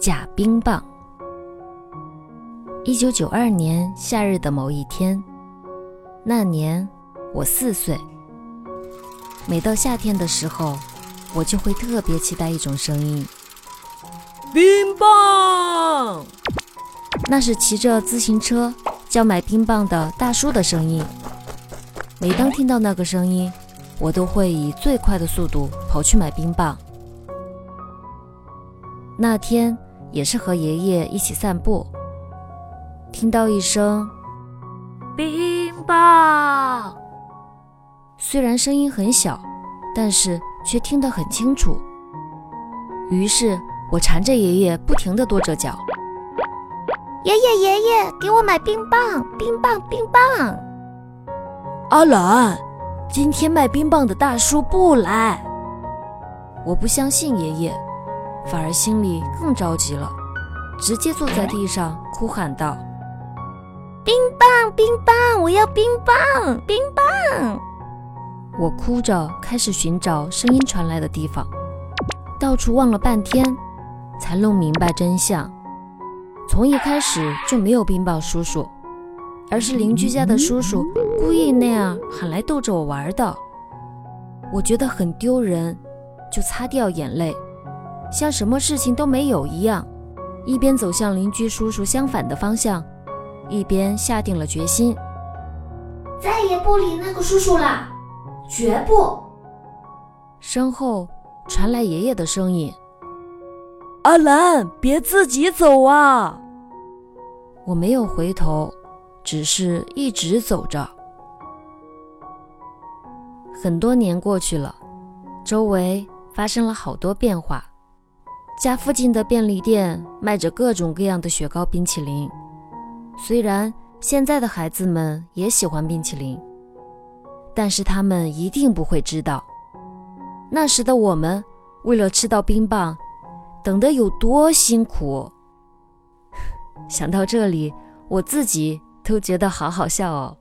假冰棒。一九九二年夏日的某一天，那年我四岁。每到夏天的时候，我就会特别期待一种声音：冰棒。那是骑着自行车叫买冰棒的大叔的声音。每当听到那个声音，我都会以最快的速度跑去买冰棒。那天也是和爷爷一起散步，听到一声“冰棒”，虽然声音很小，但是却听得很清楚。于是我缠着爷爷，不停地跺着脚：“爷爷，爷爷，给我买冰棒，冰棒，冰棒！”阿兰，今天卖冰棒的大叔不来。我不相信爷爷。反而心里更着急了，直接坐在地上哭喊道：“冰棒，冰棒，我要冰棒，冰棒！”我哭着开始寻找声音传来的地方，到处望了半天，才弄明白真相。从一开始就没有冰棒叔叔，而是邻居家的叔叔故意那样喊来逗着我玩的。我觉得很丢人，就擦掉眼泪。像什么事情都没有一样，一边走向邻居叔叔相反的方向，一边下定了决心，再也不理那个叔叔了，绝不。身后传来爷爷的声音：“阿兰，别自己走啊！”我没有回头，只是一直走着。很多年过去了，周围发生了好多变化。家附近的便利店卖着各种各样的雪糕、冰淇淋。虽然现在的孩子们也喜欢冰淇淋，但是他们一定不会知道，那时的我们为了吃到冰棒，等得有多辛苦。想到这里，我自己都觉得好好笑哦。